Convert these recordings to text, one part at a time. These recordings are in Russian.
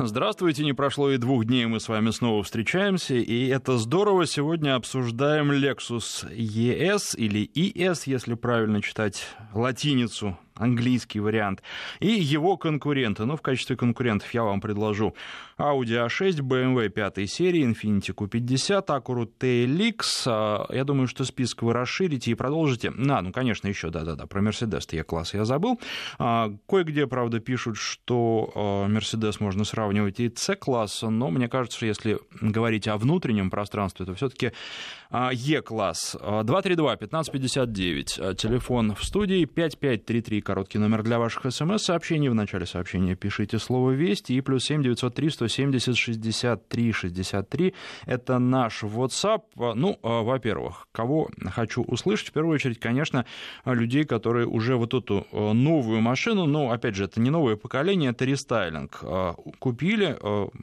Здравствуйте, не прошло и двух дней, мы с вами снова встречаемся, и это здорово. Сегодня обсуждаем Lexus ES или ES, если правильно читать латиницу английский вариант, и его конкуренты. Ну, в качестве конкурентов я вам предложу Audi A6, BMW 5 серии, Infiniti Q50, Acura TLX. А, я думаю, что список вы расширите и продолжите. На, ну, конечно, еще, да-да-да, про Mercedes E-класс я забыл. А, кое-где, правда, пишут, что а, Mercedes можно сравнивать и C-класс, но мне кажется, что если говорить о внутреннем пространстве, то все-таки Е-класс. 232-1559, телефон в студии, 5533 короткий номер для ваших смс-сообщений. В начале сообщения пишите слово «Вести» и плюс 7 903 170 63 63. Это наш WhatsApp. Ну, а, во-первых, кого хочу услышать? В первую очередь, конечно, людей, которые уже вот эту а, новую машину, ну, опять же, это не новое поколение, это рестайлинг, а, купили,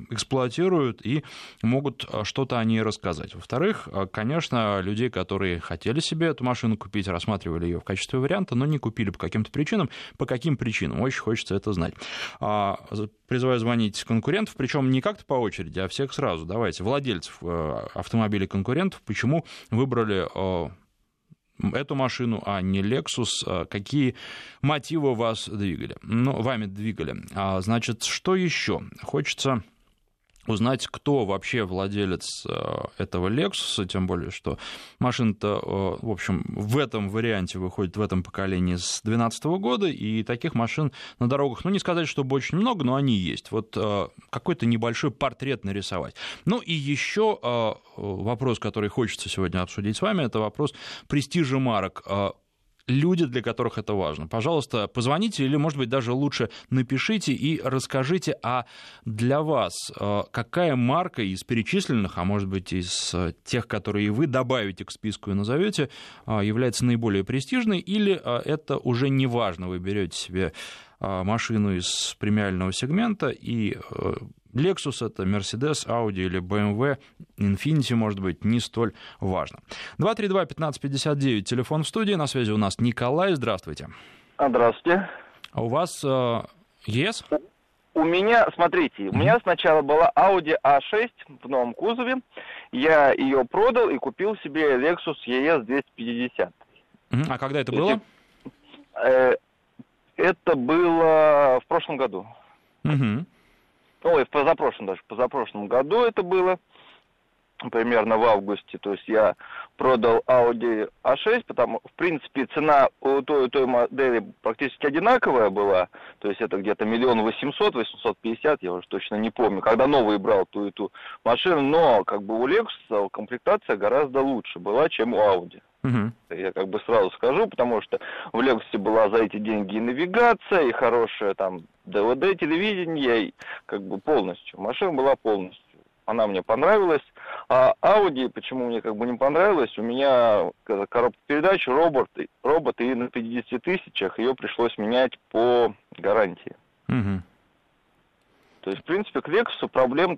эксплуатируют и могут что-то о ней рассказать. Во-вторых, конечно, людей, которые хотели себе эту машину купить, рассматривали ее в качестве варианта, но не купили по каким-то причинам, причинам. По каким причинам? Очень хочется это знать. А, призываю звонить конкурентов, причем не как-то по очереди, а всех сразу. Давайте, владельцев э, автомобилей конкурентов, почему выбрали э, эту машину, а не Lexus, э, какие мотивы вас двигали, ну, вами двигали. А, значит, что еще? Хочется узнать, кто вообще владелец э, этого Lexus, тем более, что машина-то, э, в общем, в этом варианте выходит в этом поколении с 2012 года, и таких машин на дорогах, ну, не сказать, чтобы очень много, но они есть. Вот э, какой-то небольшой портрет нарисовать. Ну, и еще вопрос, который хочется сегодня обсудить с вами, это вопрос престижа марок люди, для которых это важно. Пожалуйста, позвоните или, может быть, даже лучше напишите и расскажите, а для вас э, какая марка из перечисленных, а может быть, из э, тех, которые вы добавите к списку и назовете, э, является наиболее престижной, или это уже не важно, вы берете себе машину из премиального сегмента и Lexus это Mercedes, Audi или BMW, Infiniti, может быть, не столь важно. 232-1559, телефон в студии, на связи у нас Николай, здравствуйте. А, здравствуйте. А у вас э, Yes? У меня, смотрите, mm-hmm. у меня сначала была Audi A6 в новом кузове, я ее продал и купил себе Lexus ES 250. Mm-hmm. А когда это было? Э, это было в прошлом году. Угу ой, в позапрошлом даже, в позапрошлом году это было, примерно в августе, то есть я продал Audi A6, потому, в принципе, цена у той и той модели практически одинаковая была, то есть это где-то миллион восемьсот, восемьсот пятьдесят, я уже точно не помню, когда новый брал ту и ту машину, но как бы у Lexus комплектация гораздо лучше была, чем у Audi. Угу. Я как бы сразу скажу, потому что в Lexus была за эти деньги и навигация, и хорошая там ДВД, телевидение, и как бы полностью. Машина была полностью. Она мне понравилась. А Audi, почему мне как бы не понравилось, у меня коробка передач, робот, робот и на 50 тысячах ее пришлось менять по гарантии. Угу. То есть, в принципе, к Lexus проблем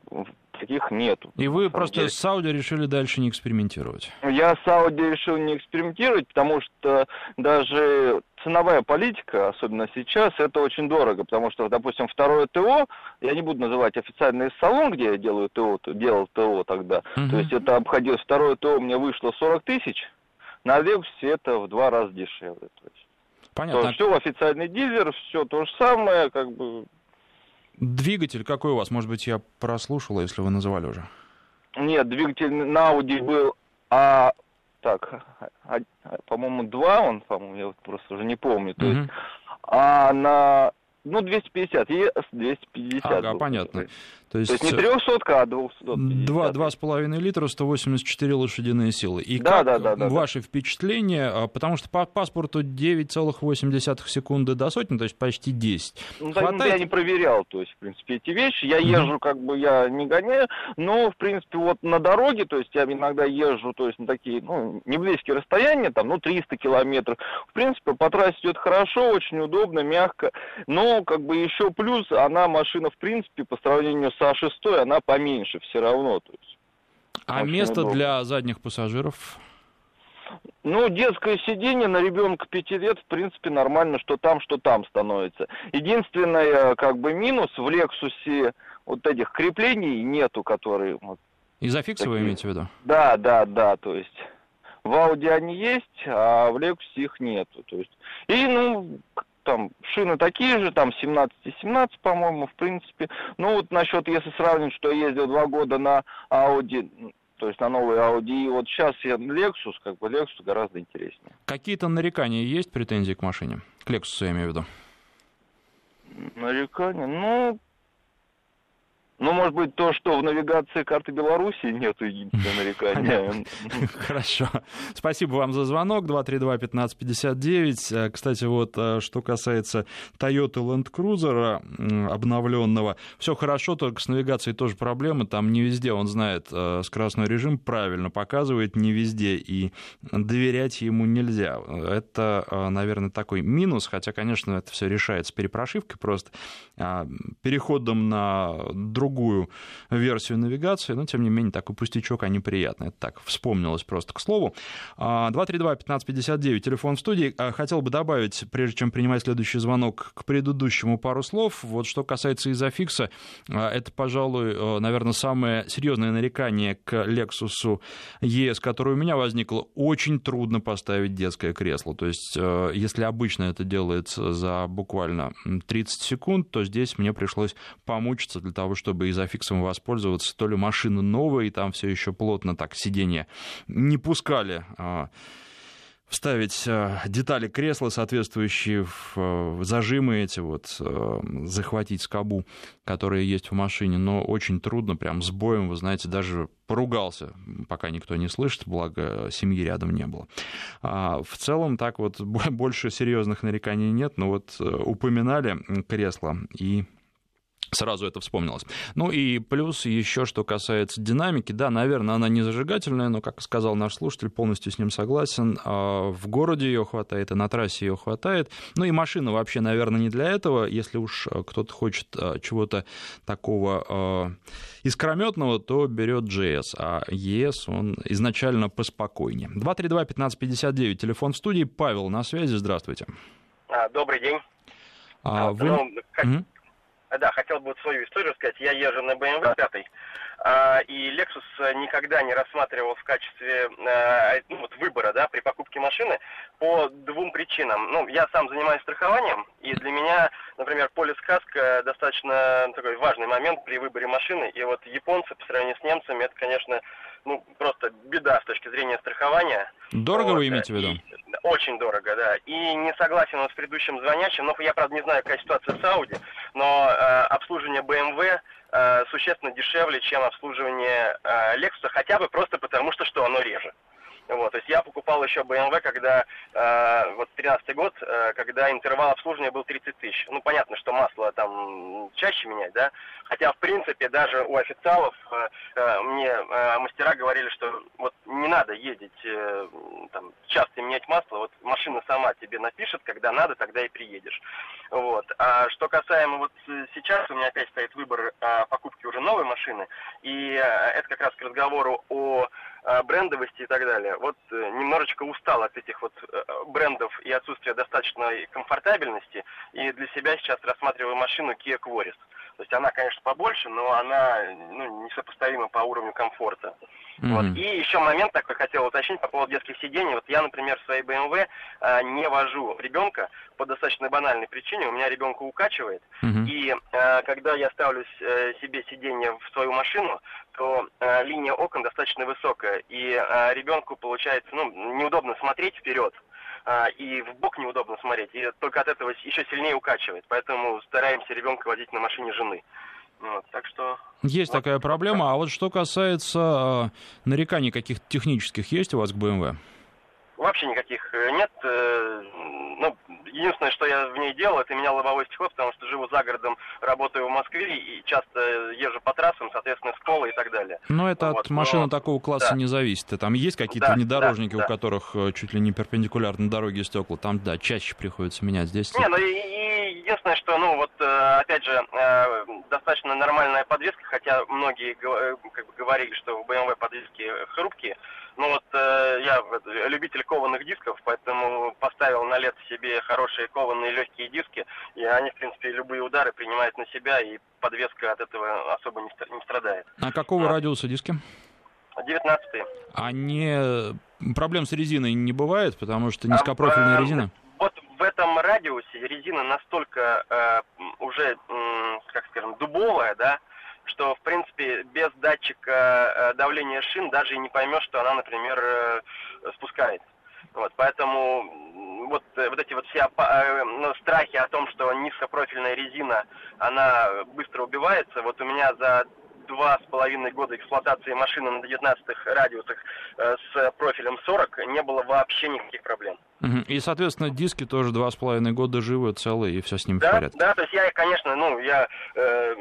таких нету. И вы просто деле. с Audi решили дальше не экспериментировать? Я с Audi решил не экспериментировать, потому что даже ценовая политика, особенно сейчас, это очень дорого, потому что, допустим, второе ТО, я не буду называть официальный салон, где я делаю ТО, делал ТО тогда, uh-huh. то есть это обходилось, второе ТО мне вышло 40 тысяч, на Лексусе это в два раза дешевле. То есть. Понятно. То, все официальный дилер, все то же самое, как бы Двигатель какой у вас? Может быть, я прослушал, если вы называли уже. Нет, двигатель на Audi был, а так, а, по-моему, два он, по-моему, я вот просто уже не помню. То есть, а на ну, 250, ЕС 250. Ага, был, понятно. То есть, То есть не 300, а 250. Два, два с половиной литра, 184 лошадиные силы. И да, как да, да, да, ваши да. впечатления, а, потому что по паспорту 9,8 секунды до сотни, то есть почти 10. Ну, Хватает... Я не проверял, то есть, в принципе, эти вещи. Я езжу, mm-hmm. как бы, я не гоняю, но, в принципе, вот на дороге, то есть, я иногда езжу, то есть, на такие, ну, не близкие расстояния, там, ну, 300 километров. В принципе, по трассе идет хорошо, очень удобно, мягко, но, как бы, еще плюс, она, машина, в принципе, по сравнению с А6, она поменьше все равно. То есть, а место удобно. для задних пассажиров? Ну, детское сиденье на ребенка пяти лет, в принципе, нормально, что там, что там становится. Единственное, как бы, минус в Лексусе вот этих креплений нету, которые... Вот, Изофикса такие... вы имеете в виду? Да, да, да, то есть в Ауди они есть, а в Лексусе их нету. То есть, и, ну, там шины такие же, там 17 и 17, по-моему, в принципе. Ну вот насчет, если сравнить, что я ездил два года на Audi, то есть на новый Audi, и вот сейчас я Lexus, как бы Lexus гораздо интереснее. Какие-то нарекания есть, претензии к машине? К Lexus я имею в виду. Нарекания? Ну, ну, может быть, то, что в навигации карты Беларуси нету единственного нарекания. Хорошо. Спасибо вам за звонок. 232-1559. Э, кстати, вот э, что касается Toyota Land Cruiser обновленного, все хорошо, только с навигацией тоже проблемы. Там не везде он знает э, скоростной режим, правильно показывает, не везде, и доверять ему нельзя. Это, наверное, такой минус, хотя, конечно, это все решается перепрошивкой просто, а, переходом на другой другую версию навигации, но, тем не менее, такой пустячок, а неприятный. Это так, вспомнилось просто к слову. 232-1559, телефон в студии. А, хотел бы добавить, прежде чем принимать следующий звонок, к предыдущему пару слов. Вот что касается изофикса, а, это, пожалуй, наверное, самое серьезное нарекание к Lexus ES, которое у меня возникло. Очень трудно поставить детское кресло. То есть, если обычно это делается за буквально 30 секунд, то здесь мне пришлось помучиться для того, чтобы чтобы изофиксом воспользоваться, то ли машина новая, и там все еще плотно так сиденье не пускали а, вставить а, детали кресла, соответствующие в а, зажимы эти, вот, захватить скобу, которые есть в машине, но очень трудно, прям с боем, вы знаете, даже поругался, пока никто не слышит, благо семьи рядом не было. в целом так вот больше серьезных нареканий нет, но вот э, упоминали кресло и Сразу это вспомнилось. Ну и плюс еще, что касается динамики, да, наверное, она не зажигательная, но, как сказал наш слушатель, полностью с ним согласен. А в городе ее хватает, и на трассе ее хватает. Ну и машина вообще, наверное, не для этого. Если уж кто-то хочет а, чего-то такого а, искрометного, то берет GS, а ES он изначально поспокойнее. 232-1559, телефон в студии. Павел на связи, здравствуйте. Добрый день. А, вы... ну, как... Да, хотел бы вот свою историю сказать. Я езжу на BMW 5, а, и Lexus никогда не рассматривал в качестве а, ну, вот выбора да, при покупке машины по двум причинам. Ну, я сам занимаюсь страхованием, и для меня, например, полис каска достаточно такой важный момент при выборе машины. И вот японцы по сравнению с немцами, это, конечно, ну, просто беда с точки зрения страхования. Дорого вот, вы имеете в виду? Очень дорого, да. И не согласен с предыдущим звонящим, но я, правда, не знаю, какая ситуация с Audi, но э, обслуживание BMW э, существенно дешевле, чем обслуживание э, Lexus, хотя бы просто потому, что что оно реже. Вот, то есть я покупал еще BMW, когда, э, вот 13 год, э, когда интервал обслуживания был 30 тысяч. Ну, понятно, что масло там чаще менять, да, хотя, в принципе, даже у официалов э, э, мне э, мастера говорили, что вот не надо ездить, э, там, часто менять масло, вот машина сама тебе напишет, когда надо, тогда и приедешь. Вот. А что касаемо вот сейчас, у меня опять стоит выбор э, покупки уже новой машины, и э, это как раз к разговору о брендовости и так далее. Вот э, немножечко устал от этих вот э, брендов и отсутствия достаточной комфортабельности, и для себя сейчас рассматриваю машину Kia Quaris. То есть она, конечно, побольше, но она ну, несопоставима по уровню комфорта. Mm-hmm. Вот. И еще момент такой хотел уточнить по поводу детских сидений. Вот я, например, в своей BMW э, не вожу ребенка по достаточно банальной причине. У меня ребенка укачивает. Mm-hmm. И э, когда я ставлю э, себе сиденье в свою машину, то э, линия окон достаточно высокая. И э, ребенку получается ну, неудобно смотреть вперед а, и в бок неудобно смотреть, и только от этого еще сильнее укачивает. Поэтому стараемся ребенка водить на машине жены. Вот, так что... Есть вот такая проблема. А вот что касается э, нареканий каких-то технических, есть у вас к BMW? Вообще никаких э, нет. Э, ну, единственное, что я в ней делал, это менял лобовое стекло, потому что живу за городом, работаю в Москве и часто езжу по трассам, соответственно, школы и так далее. Но это вот, от машины но... такого класса да. не зависит. Там есть какие-то да, внедорожники, да, да. у которых э, чуть ли не перпендикулярно дороге стекла. Там, да, чаще приходится менять. Здесь... Не, ну и, и единственное, что, ну, вот, опять же, достаточно достаточно нормальная подвеска, хотя многие как бы, говорили, что в BMW подвески хрупкие. Ну вот э, я любитель кованых дисков, поэтому поставил на лет себе хорошие кованые легкие диски, и они, в принципе, любые удары принимают на себя, и подвеска от этого особо не, страдает. А какого а. радиуса диски? 19 А не проблем с резиной не бывает, потому что низкопрофильная а, резина? В этом радиусе резина настолько э, уже, э, как скажем, дубовая, да, что, в принципе, без датчика э, давления шин даже и не поймешь, что она, например, э, спускается. Вот, поэтому вот, э, вот эти вот все ну, страхи о том, что низкопрофильная резина, она быстро убивается, вот у меня за два с половиной года эксплуатации машины на 19 радиусах с профилем 40 не было вообще никаких проблем. И, соответственно, диски тоже два с половиной года живы, целые, и все с ними да, в порядке. Да, то есть я, конечно, ну, я э,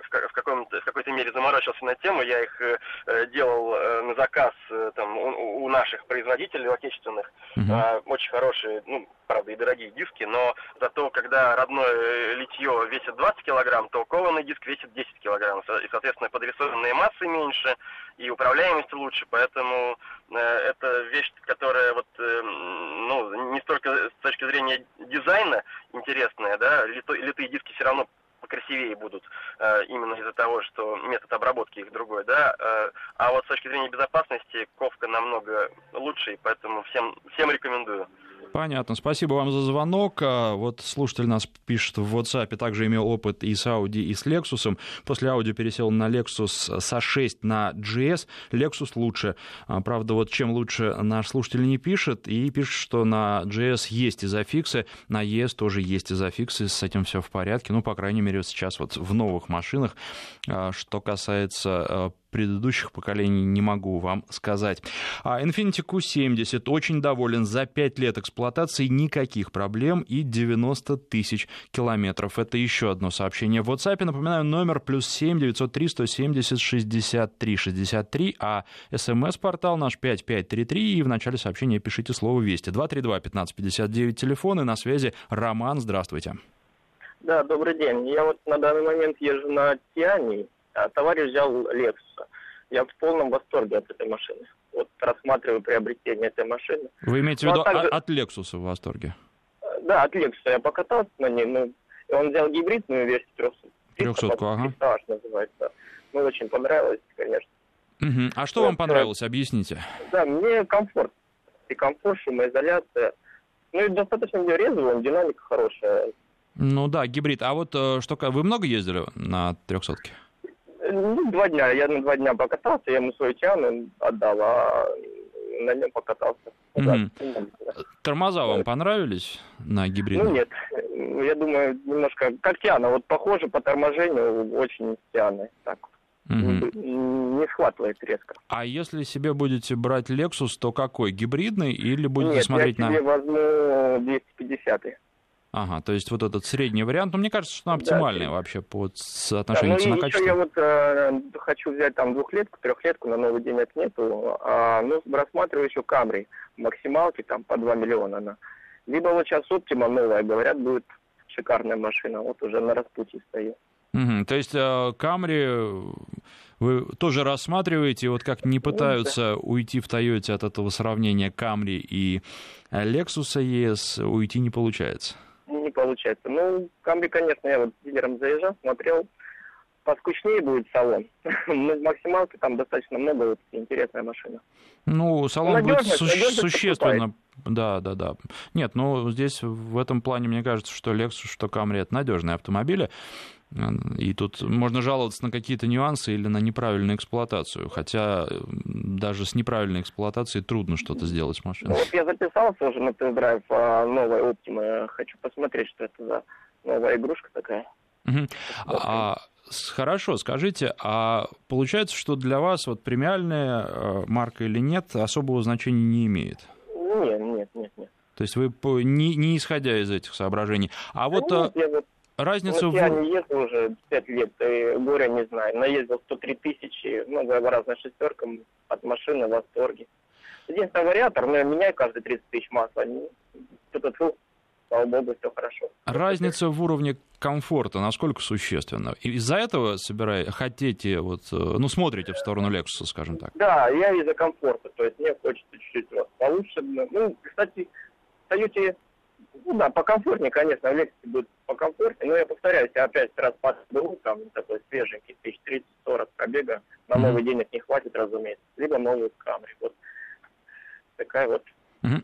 в, каком-то, в какой-то мере заморочился на тему, я их э, делал э, на заказ э, там, у, у наших производителей отечественных, угу. э, очень хорошие, ну, правда, и дорогие диски, но зато, когда родное литье весит 20 килограмм, то кованый диск весит 10 килограмм, и, соответственно, подвесованные массы меньше, и управляемость лучше, поэтому э, это вещь, которая вот, э, ну, не столько с точки зрения дизайна интересная, да, литые диски все равно покрасивее будут э, именно из-за того, что метод обработки их другой, да, э, а вот с точки зрения безопасности ковка намного лучше, и поэтому всем, всем рекомендую. Понятно. Спасибо вам за звонок. А, вот слушатель нас пишет в WhatsApp, также имел опыт и с Audi, и с Lexus. После Audi пересел на Lexus с A6 на GS. Lexus лучше. А, правда, вот чем лучше наш слушатель не пишет, и пишет, что на GS есть изофиксы, на ES тоже есть изофиксы, с этим все в порядке. Ну, по крайней мере, сейчас вот в новых машинах. А, что касается предыдущих поколений не могу вам сказать. А Infiniti Q70 очень доволен. За 5 лет эксплуатации никаких проблем и 90 тысяч километров. Это еще одно сообщение в WhatsApp. Напоминаю, номер плюс 7 903 170 63 63, а смс-портал наш 5533. И в начале сообщения пишите слово «Вести». 232 1559 телефон и на связи Роман. Здравствуйте. Да, добрый день. Я вот на данный момент езжу на Тиане, а товарищ взял Lexus. Я в полном восторге от этой машины. Вот рассматриваю приобретение этой машины. Вы имеете в ну, виду а также... от Lexus в восторге? Да, от Lexus. Я покатался на ней. Ну, он взял гибридную версию 300. 300 ага. Называется. Ну, очень понравилось, конечно. Угу. А что вот, вам понравилось? Объясните. Да, мне комфорт. И комфорт, шумоизоляция. Ну и достаточно резвый, динамика хорошая. Ну да, гибрид. А вот э, что вы много ездили на трехсотке? Ну, два дня. Я на два дня покатался, я ему свой тян отдал, а на нем покатался. Mm-hmm. Да. Тормоза вам понравились на гибриде? Ну нет, я думаю, немножко как Тиана, вот похоже по торможению очень Тианы. Так. Угу. Не схватывает резко. А если себе будете брать Lexus, то какой? Гибридный или будете Нет, смотреть я себе на... возьму 250 Ага, то есть вот этот средний вариант, ну, мне кажется, что он оптимальный да, вообще по соотношению да, ну, цена-качество. я вот э, хочу взять там двухлетку, трехлетку, на новый день это нету, а, ну, рассматриваю еще Камри, максималки там по 2 миллиона она. Либо вот сейчас Оптима новая, говорят, будет шикарная машина, вот уже на распутье стою. Угу, то есть э, Камри вы тоже рассматриваете, вот как не пытаются уйти в Тойоте от этого сравнения Камри и Lexus ES, уйти не получается? Не получается. Ну, Камри, конечно, я вот дилером заезжал, смотрел, поскучнее будет салон. Но максималки там достаточно много, вот интересная машина. Ну, салон надежность, будет су- существенно... Да, да, да. Нет, ну здесь в этом плане мне кажется, что Lexus, что Camry это надежные автомобили. И тут можно жаловаться на какие-то нюансы или на неправильную эксплуатацию. Хотя даже с неправильной эксплуатацией трудно что-то сделать с машиной. Вот я записался уже на тест-драйв а, новой Optima. Хочу посмотреть, что это за новая игрушка такая. Угу. А, хорошо, скажите, а получается, что для вас вот премиальная э, марка или нет особого значения не имеет? Нет, нет, нет, нет. То есть вы не, не исходя из этих соображений. А вот... Нет, я вот разницу... Ну, я не ездил уже 5 лет, и горя не знаю. Наездил 103 тысячи, много разных шестеркам от машины в восторге. Единственный вариатор, но я меняю каждые 30 тысяч масла. Что-то слава богу, все хорошо. Разница в уровне комфорта насколько существенна? Из-за этого собирая, хотите, вот, э, ну, смотрите в сторону Lexus, скажем так? Да, я из-за комфорта, то есть мне хочется чуть-чуть вот получше. Ну, кстати, в Toyota, ну да, покомфортнее, конечно, в Lexus будет покомфортнее, но я повторяюсь, я опять раз был, там такой свеженький, тысяч 30-40 пробега, на новый денег не хватит, разумеется, либо новый Camry, вот такая вот.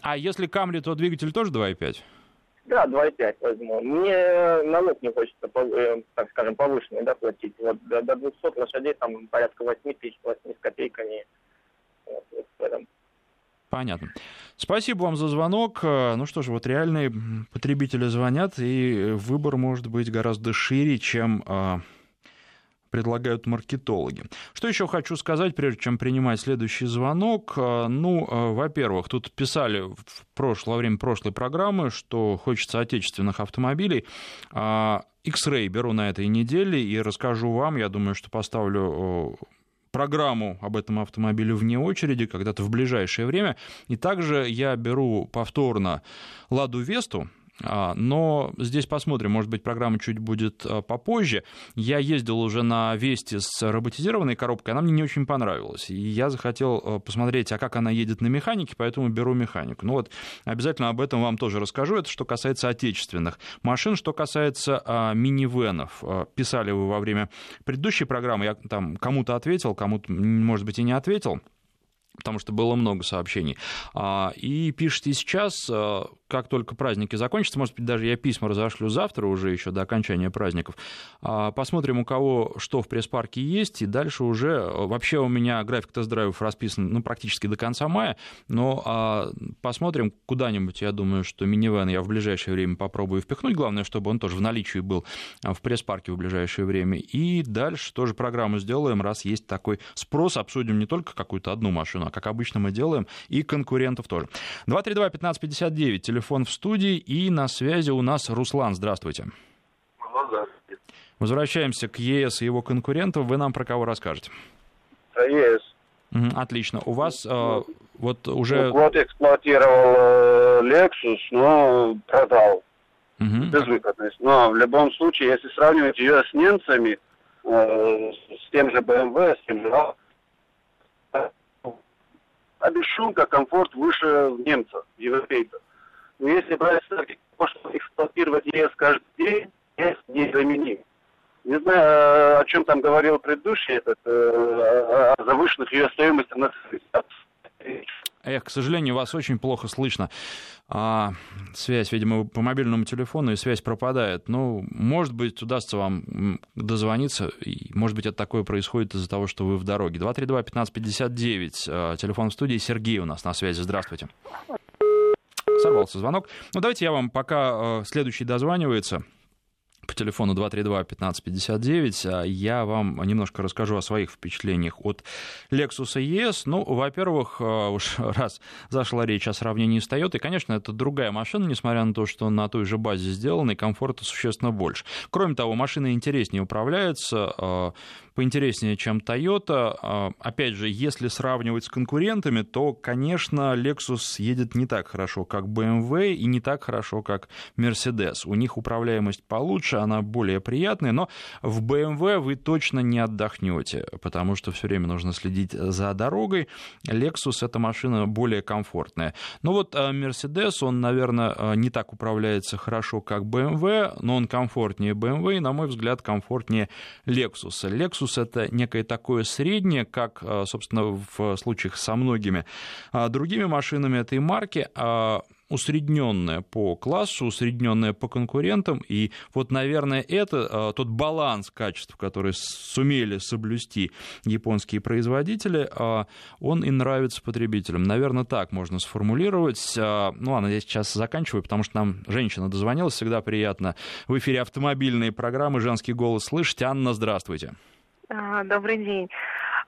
А если Camry, то двигатель тоже 2.5? Да, 2,5 возьму. Мне налог не хочется, э, так скажем, повышенный да, платить. Вот до, до 200 лошадей там порядка 8 тысяч, 8 с копейками. Вот, вот в этом. Понятно. Спасибо вам за звонок. Ну что ж, вот реальные потребители звонят, и выбор может быть гораздо шире, чем а, предлагают маркетологи. Что еще хочу сказать, прежде чем принимать следующий звонок? Э, ну, э, во-первых, тут писали в прошлое, время прошлой программы, что хочется отечественных автомобилей. А, X-Ray беру на этой неделе и расскажу вам, я думаю, что поставлю программу об этом автомобиле вне очереди когда-то в ближайшее время. И также я беру повторно Ладу Весту, но здесь посмотрим, может быть, программа чуть будет а, попозже. Я ездил уже на Вести с роботизированной коробкой, она мне не очень понравилась. И я захотел а, посмотреть, а как она едет на механике, поэтому беру механику. Ну вот, обязательно об этом вам тоже расскажу. Это что касается отечественных машин. Что касается а, минивенов. Писали вы во время предыдущей программы, я там кому-то ответил, кому-то, может быть, и не ответил потому что было много сообщений. И пишите сейчас, как только праздники закончатся, может быть, даже я письма разошлю завтра уже еще до окончания праздников, а, посмотрим, у кого что в пресс-парке есть, и дальше уже, э, вообще у меня график тест-драйвов расписан ну, практически до конца мая, но а, посмотрим куда-нибудь, я думаю, что минивэн я в ближайшее время попробую впихнуть, главное, чтобы он тоже в наличии был а, в пресс-парке в ближайшее время, и дальше тоже программу сделаем, раз есть такой спрос, обсудим не только какую-то одну машину, а как обычно мы делаем, и конкурентов тоже. 232-1559, телефон в студии, и на связи у нас Руслан. Здравствуйте. Здравствуйте. Возвращаемся к ЕС и его конкурентам. Вы нам про кого расскажете? Про ЕС. Отлично. У вас э, вот уже... Ну, год эксплуатировал э, Lexus, но продал. Угу. Безвыходность. Но в любом случае, если сравнивать ее с немцами, э, с тем же BMW, с тем же а без шумка комфорт выше немцев, европейцев. Но если брать то, что эксплуатировать ЕС каждый день, ЕС незаменим. Не знаю, о чем там говорил предыдущий, этот, э, о завышенных ее стоимостях на Эх, к сожалению, вас очень плохо слышно. А, связь, видимо, по мобильному телефону, и связь пропадает. Ну, может быть, удастся вам дозвониться, и, может быть, это такое происходит из-за того, что вы в дороге. 232-1559, а, телефон в студии, Сергей у нас на связи. Здравствуйте. Сорвался звонок. Ну, давайте я вам, пока э, следующий дозванивается, по телефону 232-1559. А я вам немножко расскажу о своих впечатлениях от Lexus ES. Ну, во-первых, э, уж раз зашла речь о сравнении с Toyota, конечно, это другая машина, несмотря на то, что на той же базе сделана, и комфорта существенно больше. Кроме того, машина интереснее управляется, э, поинтереснее, чем Toyota. Э, опять же, если сравнивать с конкурентами, то, конечно, Lexus едет не так хорошо, как BMW, и не так хорошо, как Mercedes. У них управляемость получше, она более приятная, но в BMW вы точно не отдохнете, потому что все время нужно следить за дорогой. Lexus эта машина более комфортная. Ну вот э, Mercedes, он, наверное, э, не так управляется хорошо, как BMW, но он комфортнее BMW и, на мой взгляд, комфортнее Lexus. Lexus это некое такое среднее, как, э, собственно, в случаях со многими другими машинами этой марки, усредненная по классу, усредненная по конкурентам, и вот, наверное, это а, тот баланс качеств, который сумели соблюсти японские производители, а, он и нравится потребителям. Наверное, так можно сформулировать. А, ну ладно, я сейчас заканчиваю, потому что нам женщина дозвонилась, всегда приятно. В эфире автомобильные программы «Женский голос» слышать. Анна, здравствуйте. Добрый день.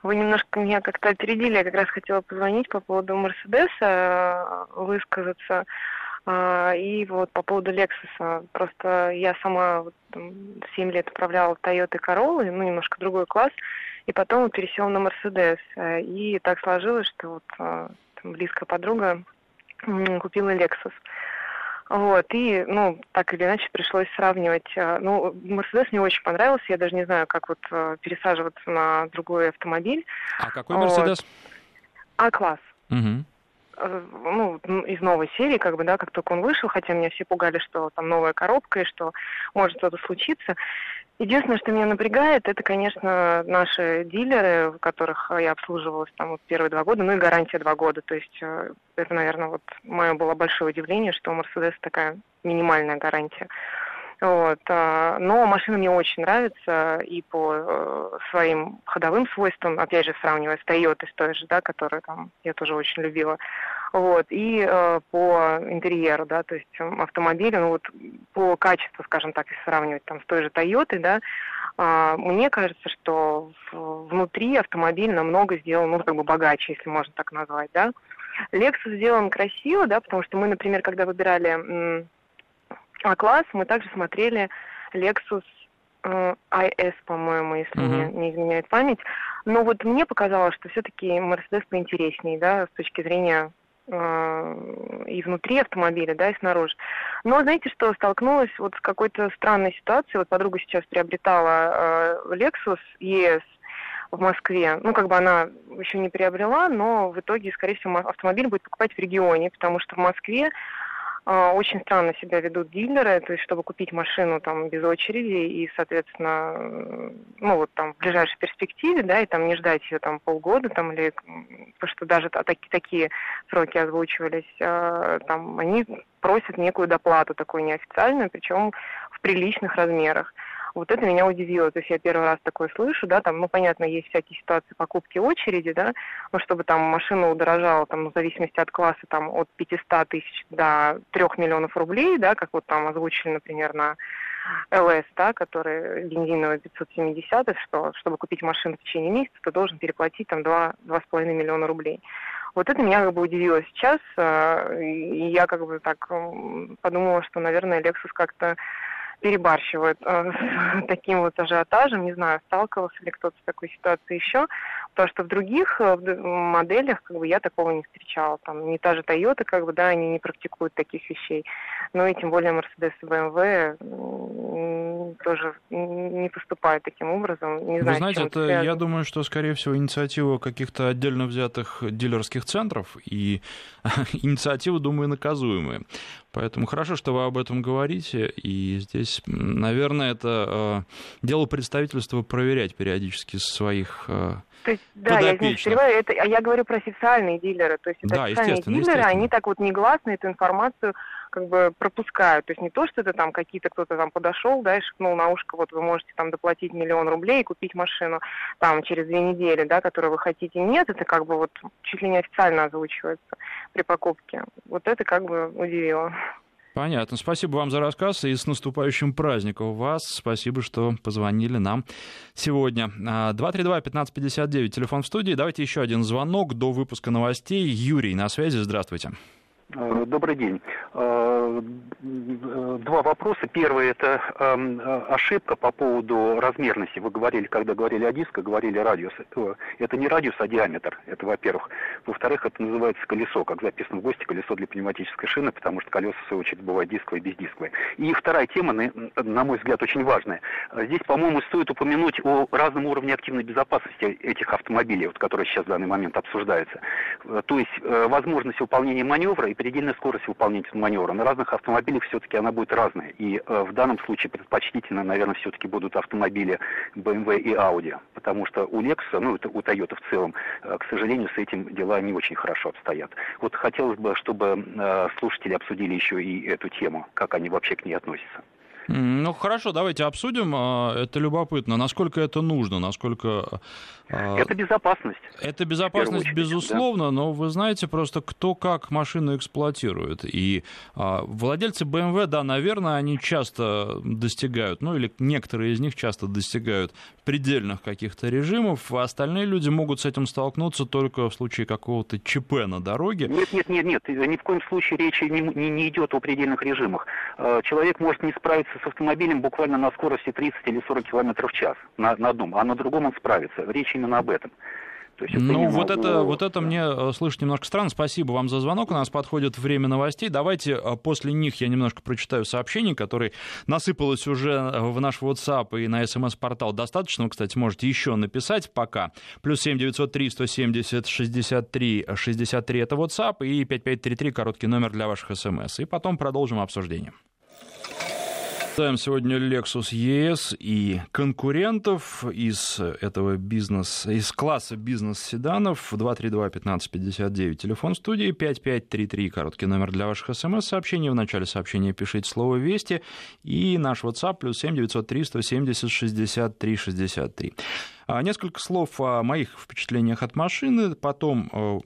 Вы немножко меня как-то опередили. Я как раз хотела позвонить по поводу Мерседеса, э, высказаться. А, и вот по поводу Лексуса. Просто я сама 7 лет управляла Toyota Corolla, ну, немножко другой класс, и потом вот пересела на Мерседес. Э, и так сложилось, что вот э, близкая подруга купила Lexus. Вот, и, ну, так или иначе пришлось сравнивать. Э, ну, Мерседес мне очень понравился, я даже не знаю, как вот э, пересаживаться на другой автомобиль. А какой Мерседес? Вот. А-класс. Угу ну, из новой серии, как бы, да, как только он вышел, хотя меня все пугали, что там новая коробка и что может что-то случиться. Единственное, что меня напрягает, это, конечно, наши дилеры, в которых я обслуживалась там вот первые два года, ну и гарантия два года. То есть э, это, наверное, вот мое было большое удивление, что у Mercedes такая минимальная гарантия. Вот. А, но машина мне очень нравится и по э, своим ходовым свойствам, опять же, сравнивая с Toyota, с той же, да, которую там я тоже очень любила. Вот, и э, по интерьеру, да, то есть автомобиля, ну вот по качеству, скажем так, если сравнивать там с той же Toyota, да, э, мне кажется, что внутри автомобиль намного сделан, ну, как бы богаче, если можно так назвать, да. Lexus сделан красиво, да, потому что мы, например, когда выбирали А-класс, мы также смотрели Lexus э, IS, по-моему, если uh-huh. мне не изменяет память. Но вот мне показалось, что все-таки Mercedes поинтереснее, да, с точки зрения Э, и внутри автомобиля, да, и снаружи. Но знаете, что столкнулась вот с какой-то странной ситуацией. Вот подруга сейчас приобретала э, Lexus ES в Москве. Ну, как бы она еще не приобрела, но в итоге, скорее всего, автомобиль будет покупать в регионе, потому что в Москве очень странно себя ведут дилеры, то есть чтобы купить машину там без очереди и, соответственно, ну вот там в ближайшей перспективе, да, и там не ждать ее там полгода там или, потому что даже такие, такие сроки озвучивались, а, там они просят некую доплату такую неофициальную, причем в приличных размерах. Вот это меня удивило. То есть я первый раз такое слышу, да, там, ну, понятно, есть всякие ситуации покупки очереди, да, но чтобы там машина удорожала, там, в зависимости от класса, там, от 500 тысяч до 3 миллионов рублей, да, как вот там озвучили, например, на ЛС, да, который бензиновый 570, что чтобы купить машину в течение месяца, ты должен переплатить там 2-2,5 миллиона рублей. Вот это меня как бы удивило сейчас, э, и я как бы так подумала, что, наверное, Lexus как-то перебарщивают э, таким вот ажиотажем. Не знаю, сталкивался ли кто-то с такой ситуацией еще. Потому что в других э, моделях как бы я такого не встречала. Там не та же Toyota, как бы, да, они не практикуют таких вещей. Ну и тем более Mercedes и BMW тоже не поступают таким образом. Не знаю, Вы знаете, это, это я думаю, что, скорее всего, инициатива каких-то отдельно взятых дилерских центров и инициатива, думаю, наказуемая. Поэтому хорошо, что вы об этом говорите. И здесь, наверное, это э, дело представительства проверять периодически своих э, то есть, да, я не перебиваю, это, а я говорю про официальные дилеры. То есть это да, официальные дилеры, они так вот негласно эту информацию как бы пропускают. То есть не то, что это там какие-то кто-то там подошел, да, и шепнул на ушко, вот вы можете там доплатить миллион рублей и купить машину там через две недели, да, которую вы хотите. Нет, это как бы вот чуть ли не официально озвучивается при покупке. Вот это как бы удивило. Понятно. Спасибо вам за рассказ и с наступающим праздником вас. Спасибо, что позвонили нам сегодня. 232-1559, а, телефон в студии. Давайте еще один звонок до выпуска новостей. Юрий на связи. Здравствуйте. Э, добрый день. Э, два вопроса. Первый – это эм, ошибка по поводу размерности. Вы говорили, когда говорили о диско, говорили радиус. Это не радиус, а диаметр. Это во-первых. Во-вторых, это называется колесо, как записано в ГОСТе, колесо для пневматической шины, потому что колеса, в свою очередь, бывают дисковые и бездисковые. И вторая тема, на мой взгляд, очень важная. Здесь, по-моему, стоит упомянуть о разном уровне активной безопасности этих автомобилей, вот, которые сейчас в данный момент обсуждаются. То есть э, возможность выполнения маневра и предельная скорость выполнения маневра. На разных автомобилях все-таки она будет разная. И э, в данном случае предпочтительно, наверное, все-таки будут автомобили BMW и Audi. Потому что у Lexus, ну, это у Toyota в целом, э, к сожалению, с этим дела не очень хорошо обстоят. Вот хотелось бы, чтобы э, слушатели обсудили еще и эту тему, как они вообще к ней относятся. Ну хорошо, давайте обсудим. А, это любопытно. Насколько это нужно, насколько... А, это безопасность. Это безопасность, очередь, безусловно, да. но вы знаете просто, кто как машину эксплуатирует. И а, владельцы BMW, да, наверное, они часто достигают, ну или некоторые из них часто достигают предельных каких-то режимов, а остальные люди могут с этим столкнуться только в случае какого-то ЧП на дороге. Нет, нет, нет, нет, ни в коем случае речи не, не, не идет о предельных режимах. Человек может не справиться с автомобилем буквально на скорости 30 или 40 км в час на, на одном, а на другом он справится. Речь именно об этом. То есть, ну, вот это, вот это мне э, слышать немножко странно. Спасибо вам за звонок. У нас подходит время новостей. Давайте э, после них я немножко прочитаю сообщения, которые насыпалось уже э, в наш WhatsApp и на смс-портал. Достаточно, вы, кстати, можете еще написать пока. Плюс 7 903 170 63 63 это WhatsApp и 5533 короткий номер для ваших смс. И потом продолжим обсуждение. Ставим сегодня Lexus ES и конкурентов из этого бизнеса, из класса бизнес-седанов 232-1559, телефон студии 5533, короткий номер для ваших смс-сообщений. В начале сообщения пишите слово «Вести» и наш WhatsApp плюс 7 903 170 63 63. Несколько слов о моих впечатлениях от машины, потом э,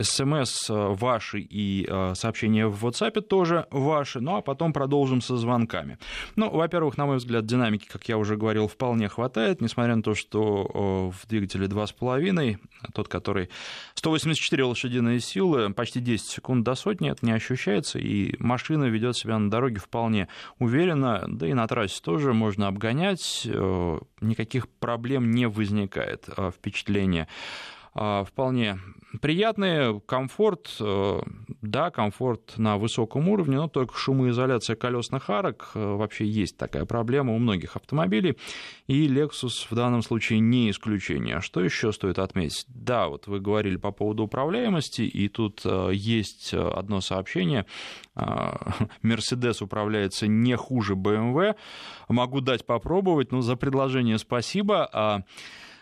смс ваши и э, сообщения в WhatsApp тоже ваши, ну а потом продолжим со звонками. Ну, во-первых, на мой взгляд, динамики, как я уже говорил, вполне хватает, несмотря на то, что в двигателе 2,5, тот, который 184 лошадиные силы, почти 10 секунд до сотни, это не ощущается, и машина ведет себя на дороге вполне уверенно, да и на трассе тоже можно обгонять, э, никаких проблем не возникает э, впечатление э, вполне приятные, комфорт, э, да, комфорт на высоком уровне, но только шумоизоляция колесных арок, вообще есть такая проблема у многих автомобилей, и Lexus в данном случае не исключение. Что еще стоит отметить? Да, вот вы говорили по поводу управляемости, и тут есть одно сообщение, Mercedes управляется не хуже BMW, могу дать попробовать, но за предложение спасибо, а а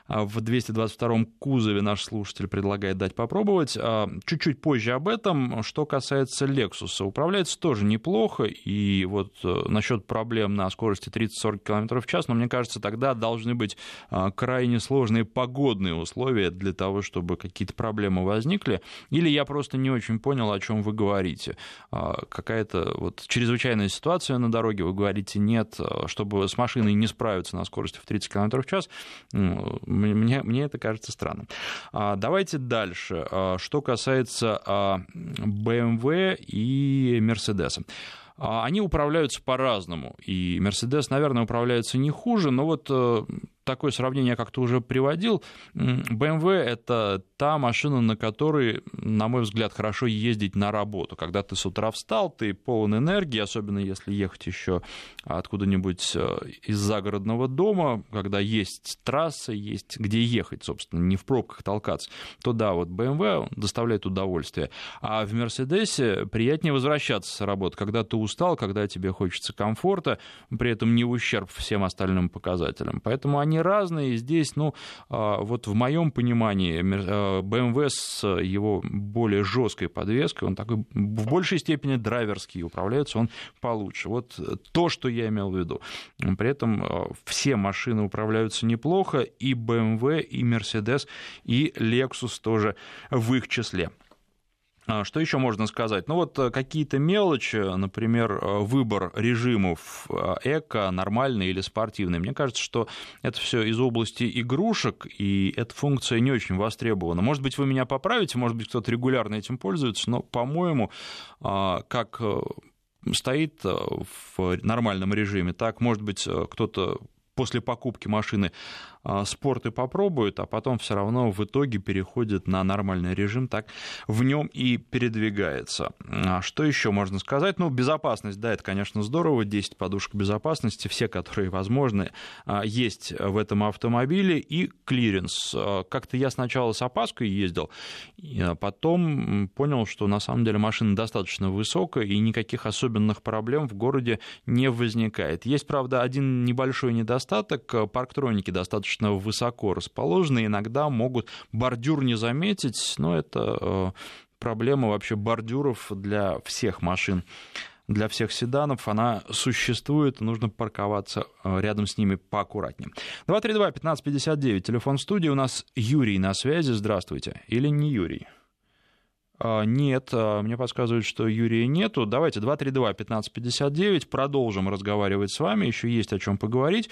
в 222-м кузове наш слушатель предлагает дать попробовать. А, чуть-чуть позже об этом. Что касается Lexus, управляется тоже неплохо, и вот э, насчет проблем на скорости 30-40 км в час, но мне кажется, тогда должны быть а, крайне сложные погодные условия для того, чтобы какие-то проблемы возникли, или я просто не очень понял, о чем вы говорите. Какая-то вот чрезвычайная ситуация на дороге, вы говорите нет, чтобы с машиной не справиться на скорости в 30 км в час, мне, мне это кажется странным. А, давайте дальше. А, что касается BMW и Mercedes. Они управляются по-разному, и Mercedes, наверное, управляется не хуже, но вот э, такое сравнение я как-то уже приводил. BMW — это та машина, на которой, на мой взгляд, хорошо ездить на работу. Когда ты с утра встал, ты полон энергии, особенно если ехать еще откуда-нибудь э, из загородного дома, когда есть трасса, есть где ехать, собственно, не в пробках толкаться, то да, вот BMW доставляет удовольствие. А в Мерседесе приятнее возвращаться с работы, когда ты устал, когда тебе хочется комфорта, при этом не в ущерб всем остальным показателям. Поэтому они они разные. Здесь, ну, а, вот в моем понимании, BMW с его более жесткой подвеской, он такой в большей степени драйверский, управляется он получше. Вот то, что я имел в виду. При этом а, все машины управляются неплохо, и BMW, и Mercedes, и Lexus тоже в их числе. А, что еще можно сказать? Ну вот э, какие-то мелочи, например, э, выбор режимов э, эко, нормальный или спортивный. Мне кажется, что это все из области игрушек, и эта функция не очень востребована. Может быть, вы меня поправите, может быть, кто-то регулярно этим пользуется, но, по-моему, а, как стоит в нормальном режиме, так, может быть, кто-то после покупки машины а, спорт и попробует, а потом все равно в итоге переходит на нормальный режим, так в нем и передвигается. А что еще можно сказать? Ну, безопасность, да, это, конечно, здорово, 10 подушек безопасности, все, которые возможны, а, есть в этом автомобиле, и клиренс. Как-то я сначала с опаской ездил, а потом понял, что на самом деле машина достаточно высокая, и никаких особенных проблем в городе не возникает. Есть, правда, один небольшой недостаток, парктроники достаточно достаточно высоко расположены, иногда могут бордюр не заметить, но это э, проблема вообще бордюров для всех машин для всех седанов, она существует, нужно парковаться э, рядом с ними поаккуратнее. 232-1559, телефон студии, у нас Юрий на связи, здравствуйте. Или не Юрий? А, нет, а, мне подсказывают, что Юрия нету. Давайте 232-1559, продолжим разговаривать с вами, еще есть о чем поговорить.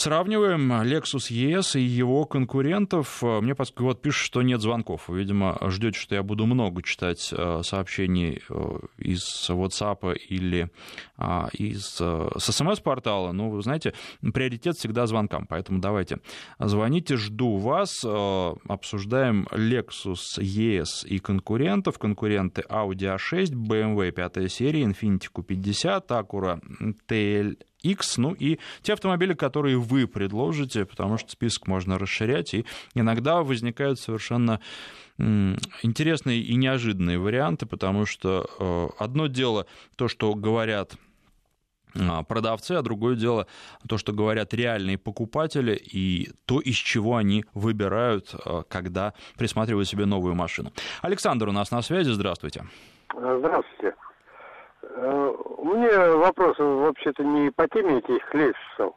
Сравниваем Lexus ES и его конкурентов. Мне вот пишут, что нет звонков. Видимо, ждете, что я буду много читать э, сообщений э, из WhatsApp или а, из, э, смс-портала. Ну, вы знаете, приоритет всегда звонкам. Поэтому давайте звоните, жду вас. Обсуждаем Lexus ES и конкурентов. Конкуренты Audi A6, BMW 5 серия, Infiniti Q50, Acura TL X, ну и те автомобили, которые вы предложите, потому что список можно расширять, и иногда возникают совершенно интересные и неожиданные варианты, потому что э, одно дело то, что говорят а, продавцы, а другое дело то, что говорят реальные покупатели и то, из чего они выбирают, э, когда присматривают себе новую машину. Александр у нас на связи, здравствуйте. Здравствуйте. Э, у меня вопрос вообще-то не по теме этих лексусов.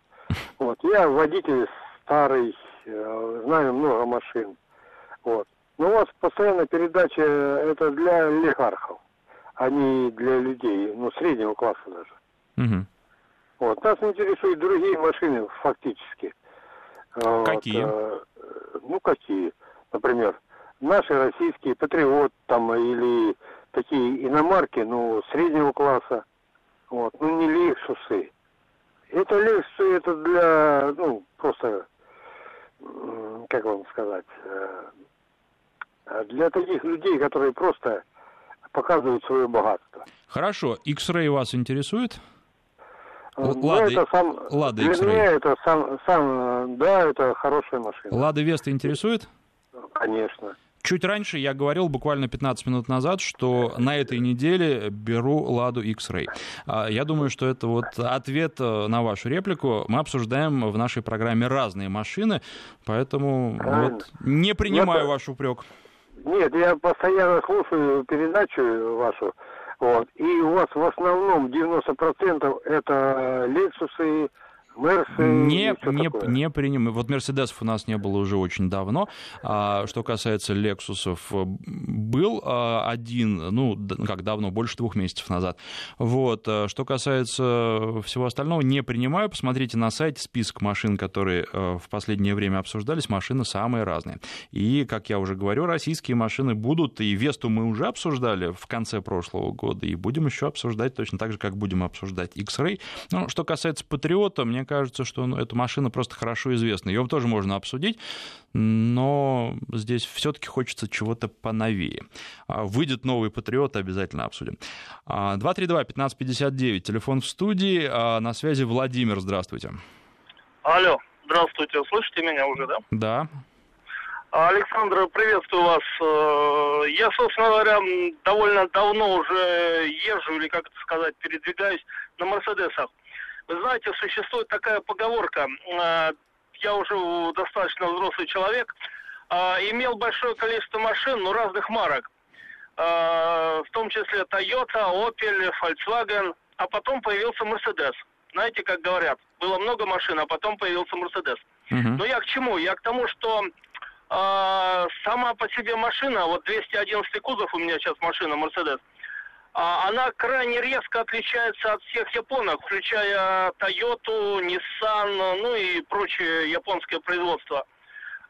Вот. Я водитель старый, э, знаю много машин. Вот. Но у вас постоянно передача это для олигархов, а не для людей, ну, среднего класса даже. Угу. Вот. Нас интересуют другие машины фактически. Какие? Вот. Ну, какие? Например, наши российские, Патриот там или такие иномарки, ну, среднего класса, вот, ну, не Лексусы. Это Лексусы, это для, ну, просто, как вам сказать, э, для таких людей, которые просто показывают свое богатство. Хорошо. X-Ray вас интересует? Лада, ну, это сам, Лада для меня это сам, сам, да, это хорошая машина. Лада Веста интересует? Конечно. Чуть раньше я говорил, буквально 15 минут назад, что на этой неделе беру Ладу X-Ray. А, я думаю, что это вот ответ э, на вашу реплику. Мы обсуждаем в нашей программе разные машины, поэтому вот не принимаю я... ваш упрек. Нет, я постоянно слушаю передачу вашу, вот, и у вас в основном 90% это Lexus Мерсы не, не, не принимаем. Вот Мерседесов у нас не было уже очень давно. А, что касается Лексусов, был а, один, ну, как давно, больше двух месяцев назад. Вот. А, что касается всего остального, не принимаю. Посмотрите на сайте список машин, которые а, в последнее время обсуждались. Машины самые разные. И, как я уже говорю, российские машины будут, и Весту мы уже обсуждали в конце прошлого года, и будем еще обсуждать точно так же, как будем обсуждать X-Ray. Ну, что касается Патриота, мне кажется, что ну, эта машина просто хорошо известна. Ее тоже можно обсудить, но здесь все-таки хочется чего-то поновее. А, выйдет новый Патриот, обязательно обсудим. 232-1559, а, телефон в студии. А, на связи Владимир, здравствуйте. Алло, здравствуйте, слышите меня уже, да? Да. Александр, приветствую вас. Э, я, собственно говоря, довольно давно уже езжу, или как это сказать, передвигаюсь на Мерседесах. Вы знаете, существует такая поговорка, э, я уже достаточно взрослый человек, э, имел большое количество машин, но разных марок, э, в том числе Toyota, Opel, Volkswagen, а потом появился Mercedes. Знаете, как говорят, было много машин, а потом появился Mercedes. Uh-huh. Но я к чему? Я к тому, что сама по себе машина, вот 211 кузов у меня сейчас машина Mercedes, она крайне резко отличается от всех японок, включая Toyota, Nissan, ну и прочее японское производство.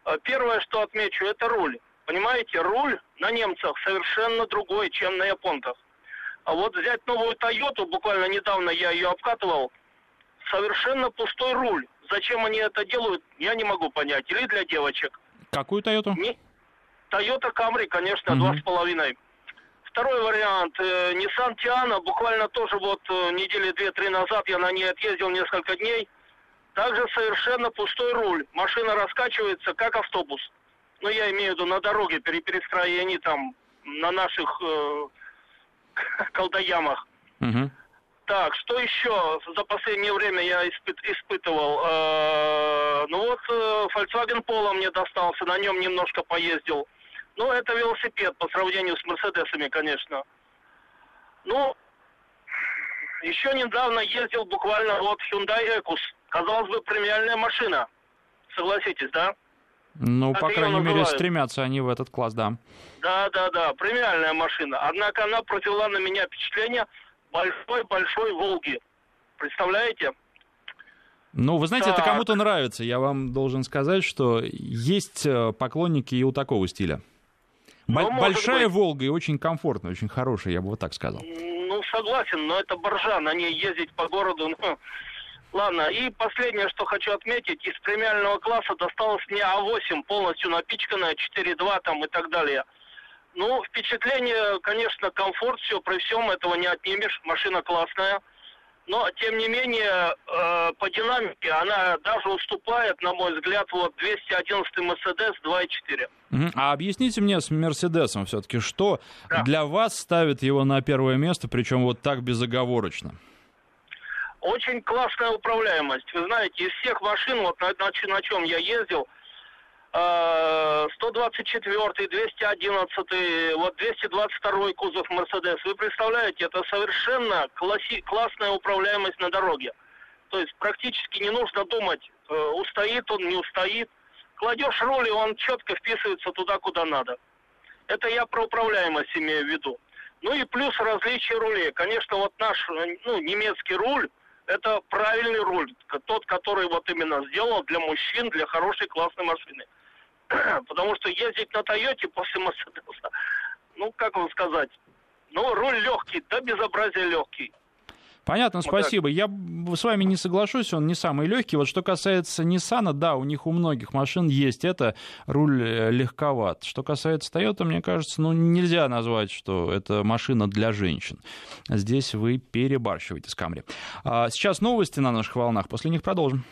А первое, что отмечу, это руль. Понимаете, руль на немцах совершенно другой, чем на японцах. А вот взять новую Toyota, буквально недавно я ее обкатывал, совершенно пустой руль. Зачем они это делают, я не могу понять. Или для девочек. Какую Toyota? Не... Toyota Camry, конечно, два с половиной. Второй вариант. Э, Nissan Tiana, буквально тоже вот э, недели две-три назад я на ней отъездил несколько дней. Также совершенно пустой руль. Машина раскачивается, как автобус. Ну, я имею в виду на дороге при перестроении там, на наших э, колдоямах. Угу. Так, что еще за последнее время я испыт, испытывал? Э, ну вот э, Volkswagen Polo мне достался, на нем немножко поездил. Ну, это велосипед по сравнению с Мерседесами, конечно. Ну, еще недавно ездил буквально вот Hyundai Ekus. Казалось бы, премиальная машина. Согласитесь, да? Ну, как по крайней мере, стремятся они в этот класс, да. Да, да, да, премиальная машина. Однако она произвела на меня впечатление большой-большой Волги. Представляете? Ну, вы знаете, это Так. кому-то нравится. Я вам должен сказать, что есть э, поклонники и у такого стиля. Бо- Ну, может Большая быть. Волга и очень комфортная, очень хорошая, я бы вот так сказал. Ну, согласен, но это боржа, на ней ездить по городу, ну, ладно. И последнее, что хочу отметить, из премиального класса досталось мне А8, полностью напичканная, 4.2 там и так далее. Ну, впечатление, конечно, комфорт, все, при всем этого не отнимешь, машина классная. Но, тем не менее, э, по динамике она даже уступает, на мой взгляд, вот 211 Mercedes 2.4. Мгм. А объясните мне с Мерседесом все-таки, что Да. для вас ставит его на первое место, причем вот так безоговорочно? Очень классная управляемость. Вы знаете, из всех машин, вот на, на, на чем я ездил, э, 124, 211, вот 222 кузов Мерседес. Вы представляете, это совершенно класси- классная управляемость на дороге. То есть практически не нужно думать, э, устоит он, не устоит. Кладешь руль, и он четко вписывается туда, куда надо. Это я про управляемость имею в виду. Ну и плюс различия рулей. Конечно, вот наш э, ну, немецкий руль, это правильный руль, тот, который вот именно сделал для мужчин, для хорошей классной машины. Потому что ездить на Тойоте после Мерседеса, ну, как вам сказать, ну, руль легкий, да безобразие легкий. Понятно, спасибо. Я с вами не соглашусь, он не самый легкий. Вот что касается Nissan, да, у них у многих машин есть это, руль э, легковат. Что касается Toyota, мне кажется, ну нельзя назвать, что это машина для женщин. Здесь вы перебарщиваете с Камри. А сейчас новости на наших волнах, после них продолжим.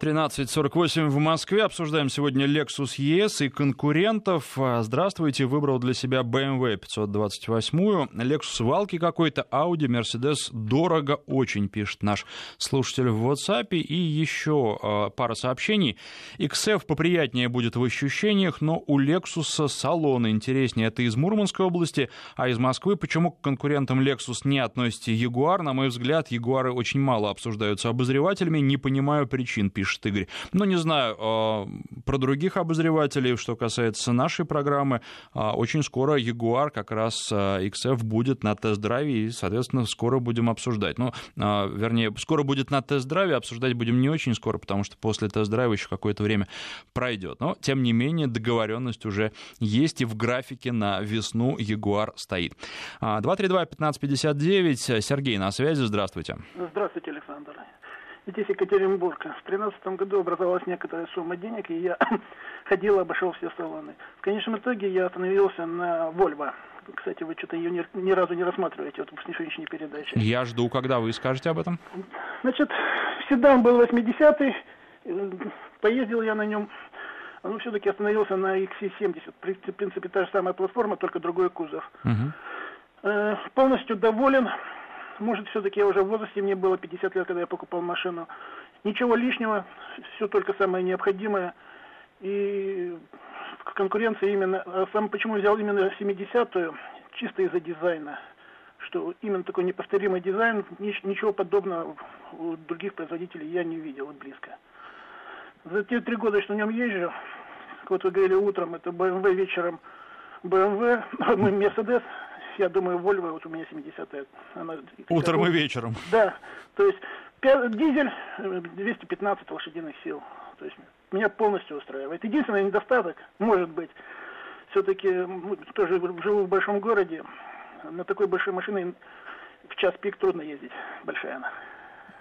13.48 в Москве. Обсуждаем сегодня Lexus ES и конкурентов. А, Здравствуйте. Выбрал для себя BMW 528. Lexus валки какой-то, Audi, Mercedes дорого очень, пишет наш слушатель в WhatsApp. И еще а, пара сообщений. XF поприятнее будет в ощущениях, но у Lexus салон интереснее. Это из Мурманской области, а из Москвы. Почему к конкурентам Lexus не относите Jaguar? На мой взгляд, Ягуары очень мало обсуждаются обозревателями. Не понимаю причин, пишет Игорь. Ну, не знаю, э, про других обозревателей, что касается нашей программы, э, очень скоро Jaguar, как раз XF, будет на тест-драйве, и, соответственно, скоро будем обсуждать. Ну, вернее, скоро будет на тест-драйве, обсуждать будем не очень скоро, потому что после тест-драйва еще какое-то время пройдет. Но, тем не менее, договоренность уже есть, и в графике на весну Jaguar стоит. А, 232-1559, Сергей на связи, здравствуйте. Здравствуйте, Александр. Здесь Екатеринбург. В 2013 году образовалась некоторая сумма денег, и я ходил, обошел все салоны. В конечном итоге я остановился на Вольво. Кстати, вы что-то ее ни, ни разу не рассматриваете вот в сегодняшней передаче. Я жду, когда вы скажете об этом. Значит, седан был 80-й, э, поездил я на нем, но все-таки остановился на XC70. В принципе, та же самая платформа, только другой кузов. Мгм. Э, полностью доволен. Может, все-таки я уже в возрасте, мне было 50 лет, когда я покупал машину. Ничего лишнего, все только самое необходимое. И в конкуренции именно... а Сам почему взял именно 70-ю? Чисто из-за дизайна. Что именно такой неповторимый дизайн, нич- ничего подобного у других производителей я не видел близко. За те три года, что на нем езжу, вот вы говорили утром, это BMW, вечером BMW, мы Mercedes, я думаю, Volvo, вот у меня 70-я. Она, Утром и вечером. Да, то есть дизель э, 215 лошадиных сил. То есть меня полностью устраивает. Единственный недостаток, может быть, все-таки тоже живу в большом городе, на такой большой машине в час пик трудно ездить, большая она.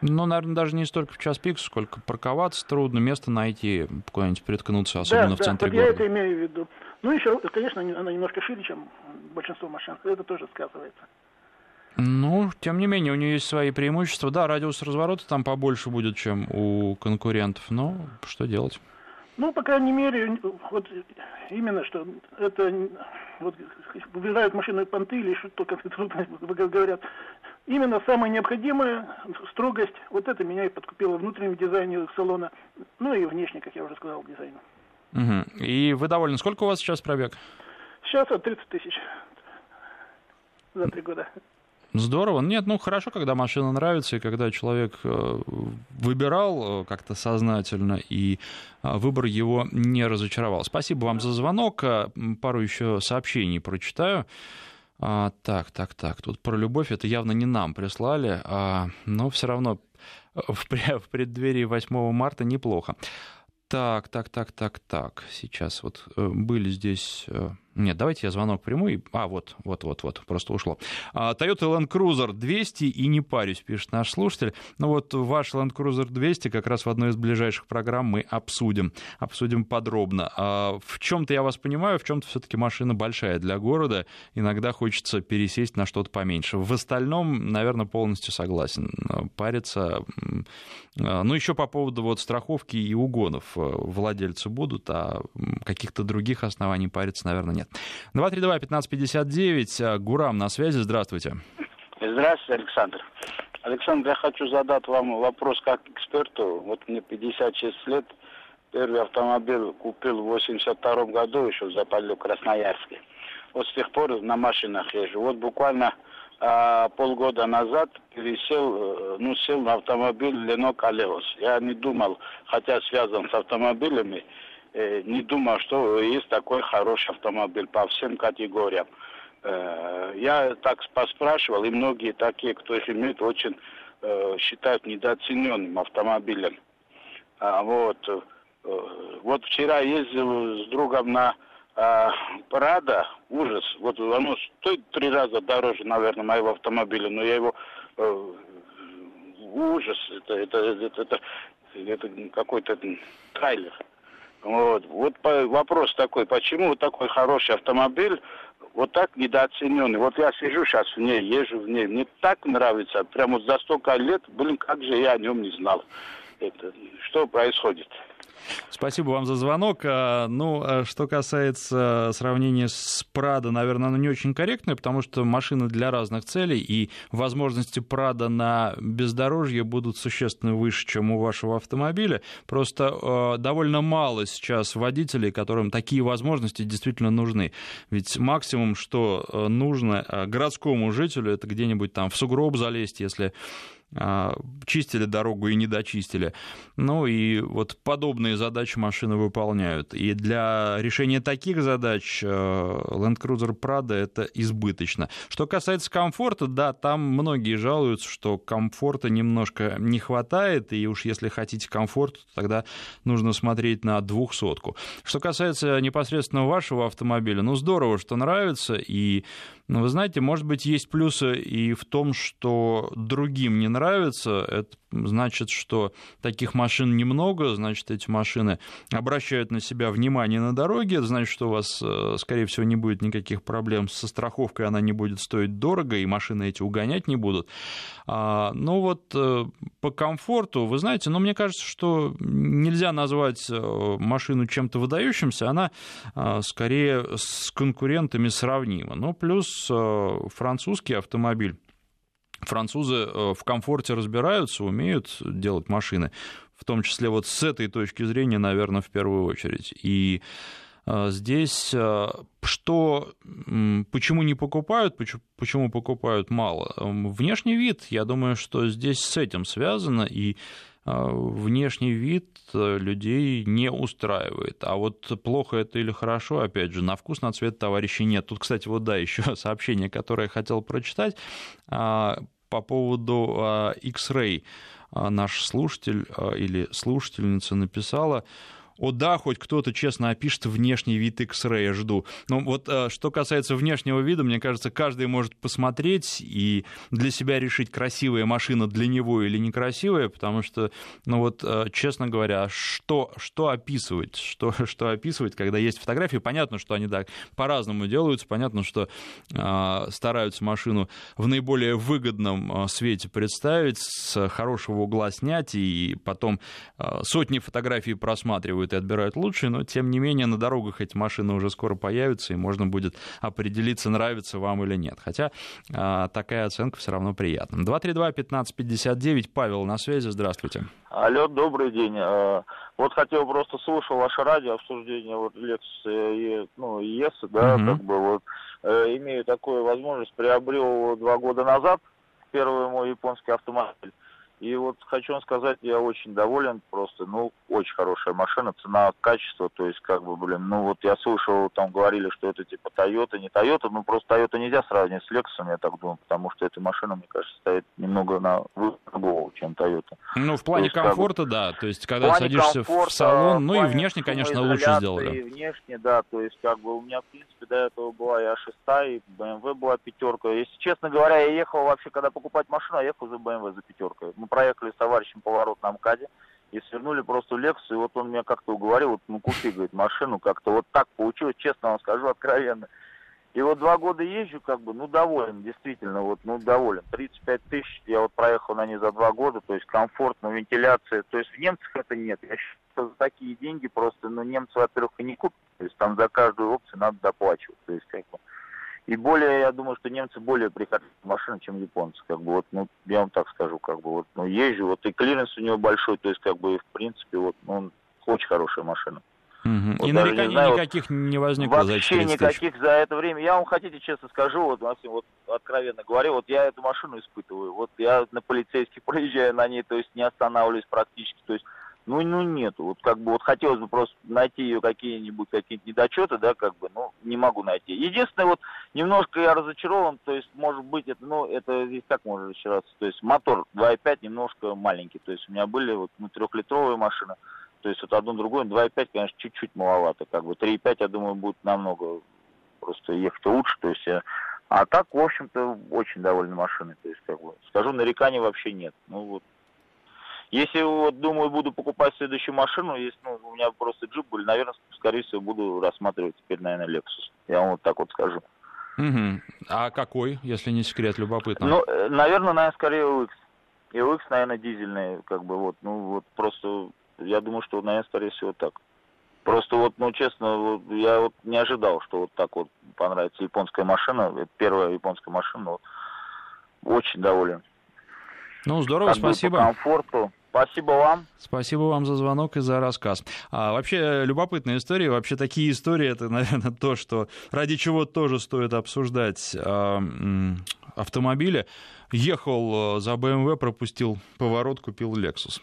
Ну, наверное, даже не столько в час пик, сколько парковаться трудно, место найти, куда-нибудь приткнуться, особенно да, в центре да, вот я города. это имею в виду. Ну, еще, конечно, она немножко шире, чем большинство машин. Это тоже сказывается. Ну, тем не менее, у нее есть свои преимущества. Да, радиус разворота там побольше будет, чем у конкурентов, но что делать? Ну, по крайней мере, вот именно что это вот выбирают машину понты или что-то, как говорят. Именно самое необходимое, строгость, вот это меня и подкупило в внутреннем дизайне салона, ну и внешне, как я уже сказал, дизайн. Угу. И вы довольны? Сколько у вас сейчас пробег? Сейчас от 30 тысяч за три года. Здорово. Нет, ну хорошо, когда машина нравится, и когда человек э, выбирал э, как-то сознательно, и э, выбор его не разочаровал. Спасибо вам за звонок. Э, Пару еще сообщений прочитаю. А, так, так, так. Тут про любовь это явно не нам прислали, а, но все равно в, в преддверии 8 марта неплохо. Так, так, так, так, так. Сейчас вот э, были здесь э, нет, давайте я звонок приму. И... А, вот, вот, вот, вот, просто ушло. А, Toyota Land Cruiser 200 и не парюсь, пишет наш слушатель. Ну вот ваш Land Cruiser 200 как раз в одной из ближайших программ мы обсудим. Обсудим подробно. А в чем-то я вас понимаю, в чем-то все-таки машина большая для города. Иногда хочется пересесть на что-то поменьше. В остальном, наверное, полностью согласен. Париться. А, ну, еще по поводу вот страховки и угонов. Владельцы будут, а каких-то других оснований париться, наверное, нет. 232-1559, Гурам на связи, здравствуйте. Здравствуйте, Александр. Александр, я хочу задать вам вопрос как эксперту. Вот мне 56 лет, первый автомобиль купил в 82 году еще в Запале Красноярске. Вот с тех пор на машинах езжу. Вот буквально а, полгода назад пересел, э, ну, сел на автомобиль Лено Калеос. Я не думал, хотя связан с автомобилями, э, не думал, что есть такой хороший автомобиль по всем категориям. Э, я так поспрашивал, и многие такие, кто их имеет, очень э, считают недооцененным автомобилем. А, вот, вот вчера ездил с другом на э, Прада, ужас. Вот оно стоит три раза дороже, наверное, моего автомобиля, но я его ужас, это, это, это, это, это какой-то трейлер. Вот, вот вопрос такой, почему вот такой хороший автомобиль вот так недооцененный. Вот я сижу сейчас в ней, езжу в ней, мне так нравится, прямо за столько лет, блин, как же я о нем не знал. Это, что происходит? Спасибо вам за звонок. А, ну, а что касается сравнения с Прадо, наверное, оно не очень корректное, потому что машины для разных целей, и возможности Прадо на бездорожье будут существенно выше, чем у вашего автомобиля. Просто а, довольно мало сейчас водителей, которым такие возможности действительно нужны. Ведь максимум, что нужно городскому жителю, это где-нибудь там в сугроб залезть, если чистили дорогу и не дочистили. Ну и вот подобные задачи машины выполняют. И для решения таких задач э, Land Cruiser Prado это избыточно. Что касается комфорта, да, там многие жалуются, что комфорта немножко не хватает, и уж если хотите комфорт, тогда нужно смотреть на двухсотку. Что касается непосредственно вашего автомобиля, ну здорово, что нравится, и ну, вы знаете, может быть, есть плюсы и в том, что другим не нравится. Это значит, что таких машин немного, значит, эти машины обращают на себя внимание на дороге, это значит, что у вас, э, скорее всего, не будет никаких проблем со страховкой, она не будет стоить дорого, и машины эти угонять не будут. А, ну вот э, по комфорту, вы знаете, ну, мне кажется, что нельзя назвать э, машину чем-то выдающимся, она скорее с конкурентами сравнима. Ну, плюс французский автомобиль. Французы э, в комфорте разбираются, умеют делать машины, в том числе вот с этой точки зрения, наверное, в первую очередь. И э, здесь э, что, почему не покупают, почему покупают мало? Внешний вид, я думаю, что здесь с этим связано, и внешний вид людей не устраивает. А вот плохо это или хорошо, опять же, на вкус, на цвет товарищей нет. Тут, кстати, вот да, еще сообщение, которое я хотел прочитать а, по поводу X-Ray. Наш слушатель или слушательница написала, о да, хоть кто-то честно опишет внешний вид X-Ray, жду. Но вот э, что касается внешнего вида, мне кажется, каждый может посмотреть и для себя решить, красивая машина для него или некрасивая, потому что, ну вот, э, честно говоря, что, что описывать, что, что описывать, когда есть фотографии, понятно, что они так по-разному делаются, понятно, что э, стараются машину в наиболее выгодном свете представить, с хорошего угла снять, и потом сотни фотографий просматривают и отбирают лучшие, но тем не менее на дорогах эти машины уже скоро появятся, и можно будет определиться, нравится вам или нет. Хотя а, такая оценка все равно приятна. 232-1559, Павел на связи, здравствуйте. Алло, добрый день. А, вот хотел просто слушал ваше радио обсуждение вот лекции, ну, ЕС, да, угу. как бы вот э, имею такую возможность, приобрел два года назад первый мой японский автомобиль. И вот хочу вам сказать, я очень доволен просто, ну, очень хорошая машина, цена, качество, то есть, как бы, блин, ну, вот я слышал, там говорили, что это типа Toyota, не Toyota, ну, просто Toyota нельзя сравнивать с Lexus, я так думаю, потому что эта машина, мне кажется, стоит немного на голову, чем Toyota. Ну, в плане есть, комфорта, как бы, да, то есть, когда садишься в салон, ну, и внешне, конечно, лучше сделали. И внешне, да, то есть, как бы, у меня, в принципе, до этого была и А6, и BMW была пятерка. Если честно говоря, я ехал вообще, когда покупать машину, я ехал за BMW, за пятеркой. Мы проехали с товарищем поворот на МКАДе и свернули просто в Лексус, и вот он меня как-то уговорил, вот, ну, купи, говорит, машину, как-то вот так получилось, честно вам скажу, откровенно. И вот два года езжу, как бы, ну, доволен, действительно, вот, ну, доволен. 35 тысяч, я вот проехал на ней за два года, то есть комфортно, вентиляция, то есть в немцах это нет. Я считаю, что за такие деньги просто, ну, немцы, во-первых, и не купят, то есть там за каждую опцию надо доплачивать, то есть, как бы, и более, я думаю, что немцы более приходят в машины, чем японцы. Как бы вот, ну, я вам так скажу, как бы вот, ну, езжу, вот и клиренс у него большой, то есть, как бы, в принципе, вот, ну, очень хорошая машина. Угу. Вот и нареканий знаю, никаких не возникло вообще за никаких за это время. Я вам хотите честно скажу, вот Максим, вот откровенно говорю, вот я эту машину испытываю. Вот я на полицейских проезжаю на ней, то есть не останавливаюсь практически. То есть ну, ну нету. Вот как бы вот хотелось бы просто найти ее какие-нибудь какие-то недочеты, да, как бы, ну, не могу найти. Единственное, вот немножко я разочарован, то есть, может быть, это, ну, это здесь как можно разочароваться, то есть мотор 2.5 немножко маленький, то есть у меня были вот ну, трехлитровые машины, то есть вот одну другую, 2.5, конечно, чуть-чуть маловато, как бы 3.5, я думаю, будет намного просто ехать лучше, то есть. А так, в общем-то, очень довольны машиной, то есть, как бы, скажу, нареканий вообще нет. Ну, вот, если вот думаю, буду покупать следующую машину, если ну, у меня просто джип был, наверное, скорее всего, буду рассматривать теперь, наверное, Lexus. Я вам вот так вот скажу. Угу. А какой, если не секрет, любопытно? Ну, э, наверное, наверное, скорее UX. И UX, наверное, дизельный, как бы вот, ну вот просто, я думаю, что, наверное, скорее всего так. Просто вот, ну, честно, вот, я вот не ожидал, что вот так вот понравится японская машина. Это первая японская машина. Вот, очень доволен. Ну, здорово, как спасибо. По комфорту. Спасибо вам. Спасибо вам за звонок и за рассказ. А, вообще, любопытная история. Вообще, такие истории, это, наверное, то, что ради чего тоже стоит обсуждать а, автомобили. Ехал э, за BMW, пропустил поворот, купил Lexus.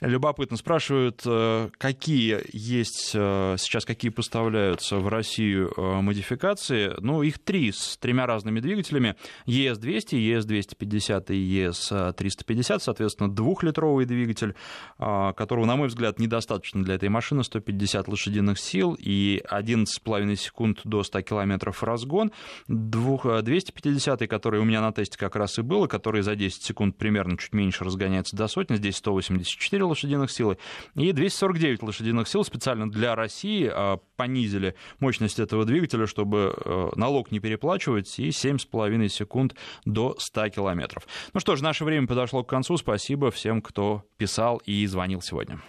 Любопытно. Спрашивают, э, какие есть э, сейчас, какие поставляются в Россию модификации. Ну, их три с тремя разными двигателями. ES200, ES250 и ES350, соответственно, двухлитровый двигатель, которого, на мой взгляд, недостаточно для этой машины, 150 лошадиных сил и 11,5 секунд до 100 километров разгон. 250, который у меня на тесте как раз и было, который за 10 секунд примерно чуть меньше разгоняется до сотни, здесь 184 лошадиных силы, и 249 лошадиных сил специально для России а, понизили мощность этого двигателя, чтобы э, налог не переплачивать, и 7,5 секунд до 100 километров. Ну что ж, наше время подошло к концу. Спасибо всем, кто писал и звонил сегодня.